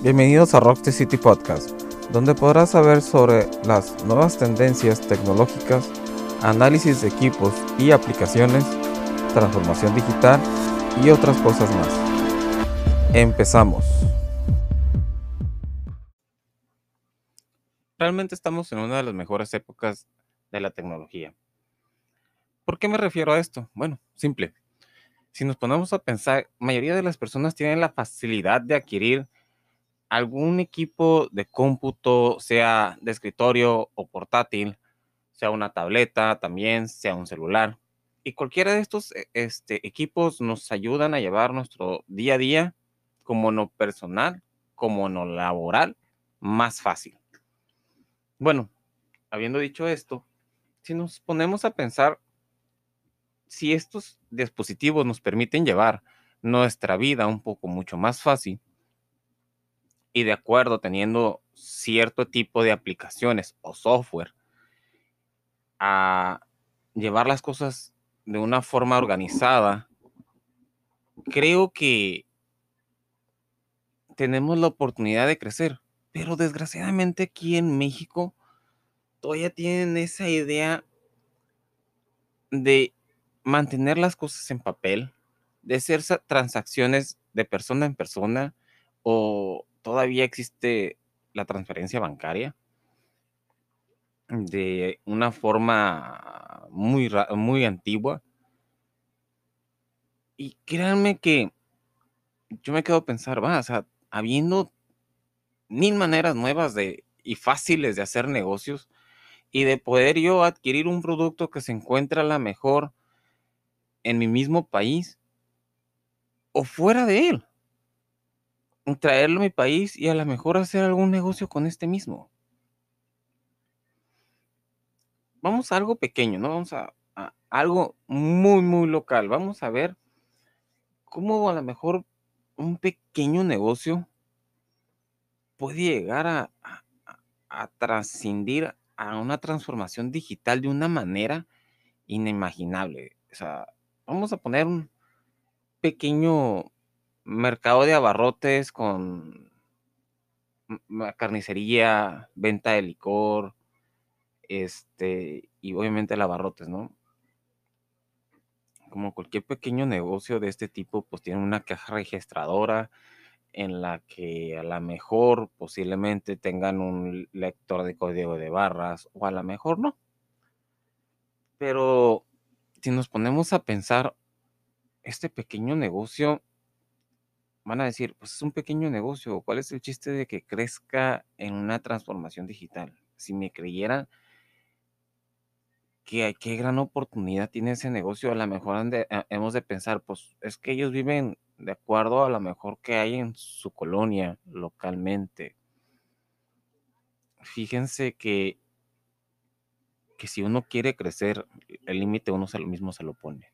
Bienvenidos a Rock City Podcast, donde podrás saber sobre las nuevas tendencias tecnológicas, análisis de equipos y aplicaciones, transformación digital y otras cosas más. Empezamos. Realmente estamos en una de las mejores épocas de la tecnología. ¿Por qué me refiero a esto? Bueno, simple. Si nos ponemos a pensar, la mayoría de las personas tienen la facilidad de adquirir algún equipo de cómputo, sea de escritorio o portátil, sea una tableta también, sea un celular. Y cualquiera de estos e, este, equipos nos ayudan a llevar nuestro día a día, como no personal, como no laboral, más fácil. Bueno, habiendo dicho esto, si nos ponemos a pensar, si estos dispositivos nos permiten llevar nuestra vida un poco mucho más fácil, y de acuerdo teniendo cierto tipo de aplicaciones o software a llevar las cosas de una forma organizada, creo que tenemos la oportunidad de crecer. Pero desgraciadamente aquí en México todavía tienen esa idea de mantener las cosas en papel, de hacer transacciones de persona en persona o todavía existe la transferencia bancaria de una forma muy, muy antigua. Y créanme que yo me quedo a pensar, va, o sea, habiendo mil maneras nuevas de, y fáciles de hacer negocios y de poder yo adquirir un producto que se encuentra la mejor en mi mismo país o fuera de él traerlo a mi país y a lo mejor hacer algún negocio con este mismo. Vamos a algo pequeño, ¿no? Vamos a, algo muy, muy local. Vamos a ver cómo a lo mejor un pequeño negocio puede llegar a, a, trascendir a una transformación digital de una manera inimaginable. O sea, vamos a poner un pequeño mercado de abarrotes con carnicería, venta de licor, este, y obviamente el abarrotes, ¿no? Como cualquier pequeño negocio de este tipo, pues tiene una caja registradora en la que a lo mejor posiblemente tengan un lector de código de barras o a lo mejor no. Pero si nos ponemos a pensar, este pequeño negocio van a decir, pues es un pequeño negocio, ¿cuál es el chiste de que crezca en una transformación digital? Si me creyeran que qué gran oportunidad tiene ese negocio, a lo mejor hemos de pensar, pues es que ellos viven de acuerdo a lo mejor que hay en su colonia localmente. Fíjense que, que si uno quiere crecer, el límite uno se mismo se lo pone.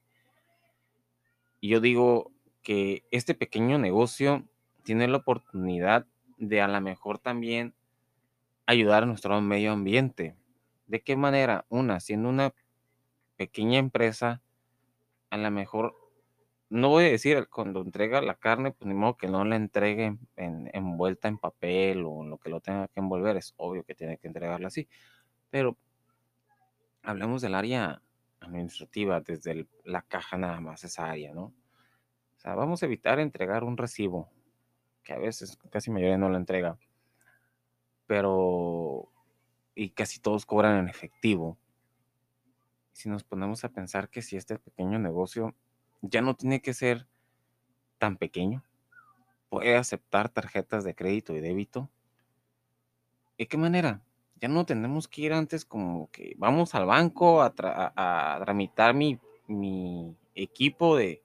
Y yo digo, que este pequeño negocio tiene la oportunidad de a lo mejor también ayudar a nuestro medio ambiente. ¿De qué manera? Una, siendo una pequeña empresa, a lo mejor, no voy a decir cuando entrega la carne, pues ni modo que no la entregue en, envuelta en papel o en lo que lo tenga que envolver, es obvio que tiene que entregarla así, pero hablemos del área administrativa, desde la caja nada más, esa área, ¿no? Vamos a evitar entregar un recibo, que a veces casi mayoría no lo entrega, pero y casi todos cobran en efectivo. Si nos ponemos a pensar que si este pequeño negocio ya no tiene que ser tan pequeño, puede aceptar tarjetas de crédito y débito. ¿De qué manera? Ya no tenemos que ir antes como que vamos al banco a, tramitar mi, mi equipo de,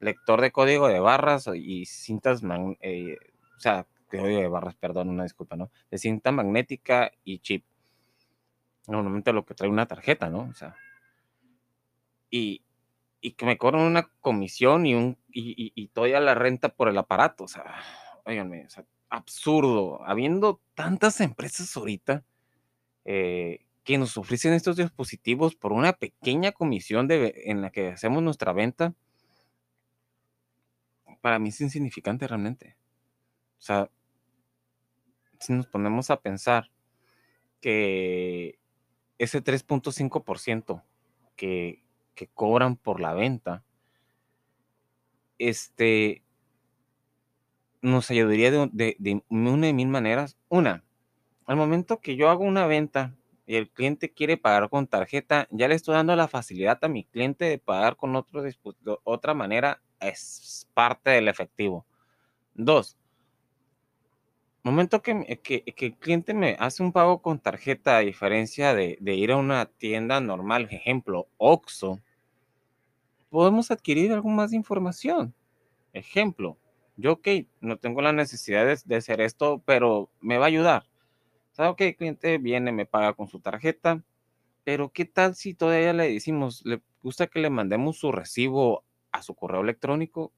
lector de código de barras y cintas, eh, o sea, código de barras, perdón, una disculpa, ¿no? De cinta magnética y chip. Normalmente lo que trae una tarjeta, ¿no? O sea, y, y que me cobran una comisión y, un, y, y, todavía la renta por el aparato, o sea, óiganme, o sea, absurdo. Habiendo tantas empresas ahorita eh, que nos ofrecen estos dispositivos por una pequeña comisión de, en la que hacemos nuestra venta, para mí es insignificante realmente. O sea, si nos ponemos a pensar que ese 3.5% que, que cobran por la venta, este, nos ayudaría de, de, de una de mil maneras. Una, al momento que yo hago una venta y el cliente quiere pagar con tarjeta, ya le estoy dando la facilidad a mi cliente de pagar con otro, otra manera, es parte del efectivo. Dos, momento que, que, que, el cliente me hace un pago con tarjeta, a diferencia de, de ir a una tienda normal, ejemplo, OXO, podemos adquirir algo más información. Ejemplo, yo, ok, no tengo la necesidad de, hacer esto, pero me va a ayudar. ¿Sabe que el cliente viene, me paga con su tarjeta? Pero ¿qué tal si todavía le decimos, le gusta que le mandemos su recibo a su correo electrónico?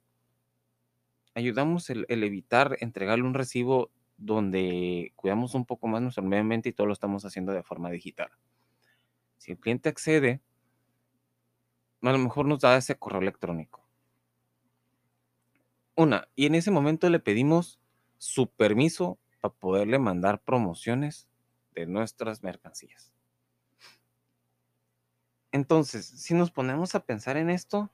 Ayudamos el, evitar entregarle un recibo donde cuidamos un poco más nuestro medio ambiente y todo lo estamos haciendo de forma digital. Si el cliente accede, a lo mejor nos da ese correo electrónico. Una, y en ese momento le pedimos su permiso para poderle mandar promociones de nuestras mercancías. Entonces, si nos ponemos a pensar en esto,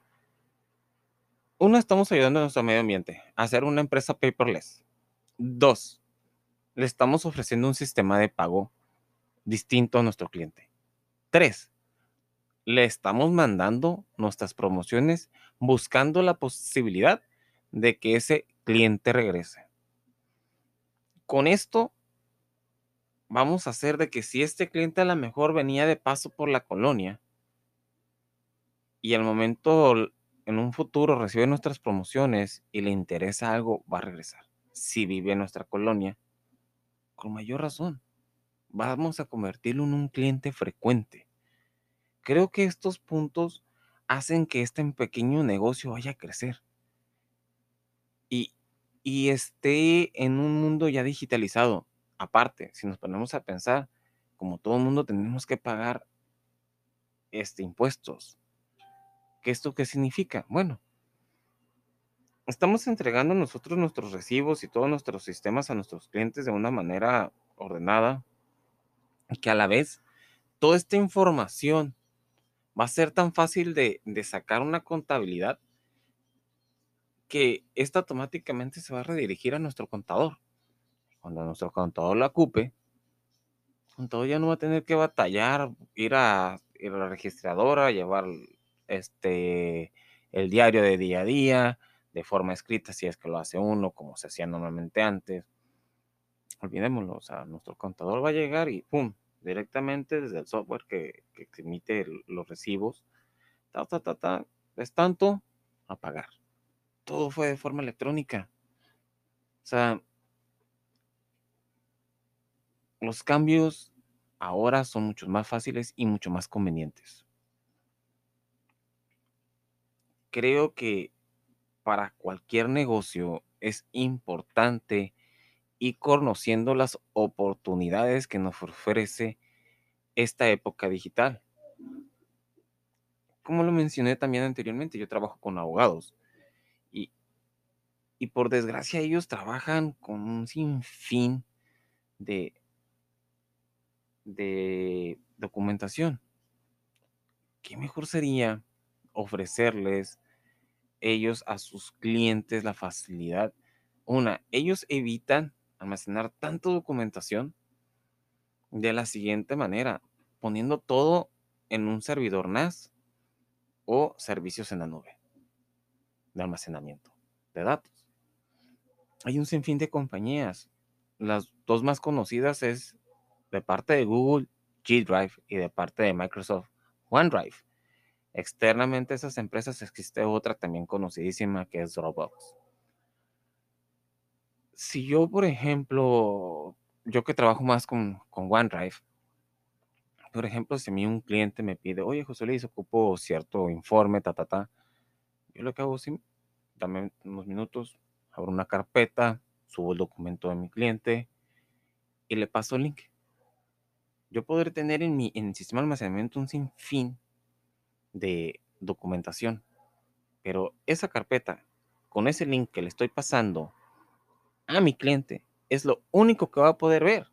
uno, estamos ayudando a nuestro medio ambiente a hacer una empresa paperless. Dos, le estamos ofreciendo un sistema de pago distinto a nuestro cliente. Tres, le estamos mandando nuestras promociones buscando la posibilidad de que ese cliente regrese. Con esto vamos a hacer de que si este cliente a lo mejor venía de paso por la colonia y al momento en un futuro recibe nuestras promociones y le interesa algo, va a regresar. Si vive en nuestra colonia, con mayor razón, vamos a convertirlo en un cliente frecuente. Creo que estos puntos hacen que este pequeño negocio vaya a crecer y, esté en un mundo ya digitalizado. Aparte, si nos ponemos a pensar, como todo el mundo tenemos que pagar este, impuestos. ¿Qué esto qué significa? Bueno, estamos entregando nosotros nuestros recibos y todos nuestros sistemas a nuestros clientes de una manera ordenada, que a la vez toda esta información va a ser tan fácil de, de sacar una contabilidad que esta automáticamente se va a redirigir a nuestro contador. Cuando nuestro contador la ocupe, el contador ya no va a tener que batallar, ir a, ir a la registradora, llevar este, el diario de día a día, de forma escrita, si es que lo hace uno, como se hacía normalmente antes. Olvidémoslo, o sea, nuestro contador va a llegar y ¡pum! directamente desde el software que, emite los recibos, ta, ta, ta, ta, es tanto a pagar. Todo fue de forma electrónica. O sea, los cambios ahora son mucho más fáciles y mucho más convenientes. Creo que para cualquier negocio es importante ir conociendo las oportunidades que nos ofrece esta época digital. Como lo mencioné también anteriormente, yo trabajo con abogados y, y por desgracia ellos trabajan con un sinfín de, de documentación. ¿Qué mejor sería ofrecerles ellos a sus clientes la facilidad? Una, ellos evitan almacenar tanta documentación de la siguiente manera, poniendo todo en un servidor NAS o servicios en la nube de almacenamiento de datos. Hay un sinfín de compañías. Las dos más conocidas es de parte de Google G Drive y de parte de Microsoft OneDrive. Externamente a esas empresas existe otra también conocidísima que es Dropbox si yo, por ejemplo, yo que trabajo más con, con OneDrive, por ejemplo, si a mí un cliente me pide, oye, José Luis, ocupo cierto informe, ta, ta, ta, yo lo que hago es, dame unos minutos, abro una carpeta, subo el documento de mi cliente y le paso el link. Yo podré tener en mi en sistema de almacenamiento un sinfín de documentación, pero esa carpeta, con ese link que le estoy pasando a mi cliente es lo único que va a poder ver.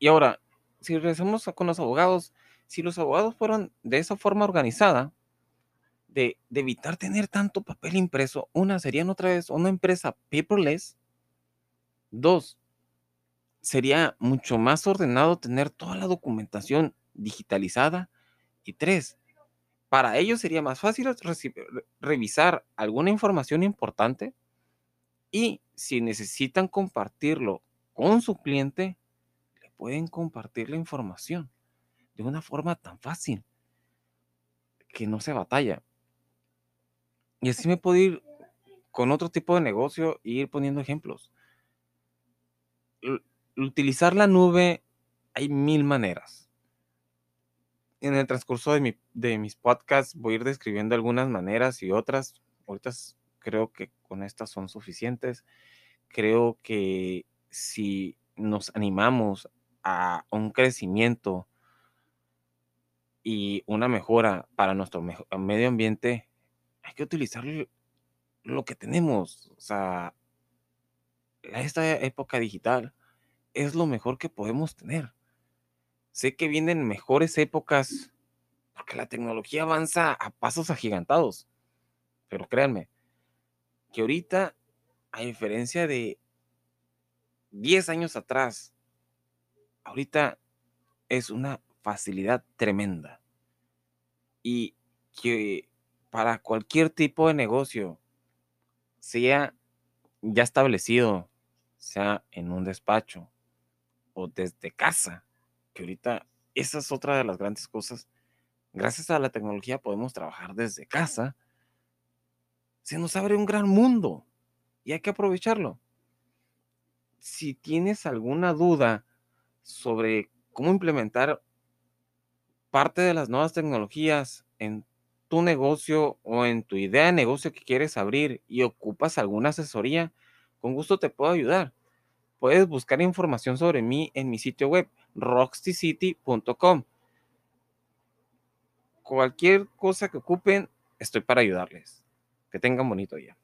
Y ahora, si regresamos con los abogados, si los abogados fueron de esa forma organizada, de, de, evitar tener tanto papel impreso, una, serían otra vez una empresa paperless. Dos, sería mucho más ordenado tener toda la documentación digitalizada. Y tres, para ellos sería más fácil revisar alguna información importante y si necesitan compartirlo con su cliente, pueden compartir la información de una forma tan fácil que no se batalla. Y así me puedo ir con otro tipo de negocio e ir poniendo ejemplos. Utilizar la nube hay mil maneras. En el transcurso de, mis podcasts voy a ir describiendo algunas maneras y otras. Ahorita creo que con estas son suficientes. Creo que si nos animamos a un crecimiento y una mejora para nuestro medio ambiente, hay que utilizar lo que tenemos. O sea, esta época digital es lo mejor que podemos tener. Sé que vienen mejores épocas porque la tecnología avanza a pasos agigantados. Pero créanme, que ahorita, a diferencia de 10 años atrás, ahorita es una facilidad tremenda. Y que para cualquier tipo de negocio, sea ya establecido, sea en un despacho o desde casa, que ahorita esa es otra de las grandes cosas. Gracias a la tecnología podemos trabajar desde casa. Se nos abre un gran mundo y hay que aprovecharlo. Si tienes alguna duda sobre cómo implementar parte de las nuevas tecnologías en tu negocio o en tu idea de negocio que quieres abrir y ocupas alguna asesoría, con gusto te puedo ayudar. Puedes buscar información sobre mí en mi sitio web, roxycity.com. Cualquier cosa que ocupen, estoy para ayudarles. Que tengan bonito día.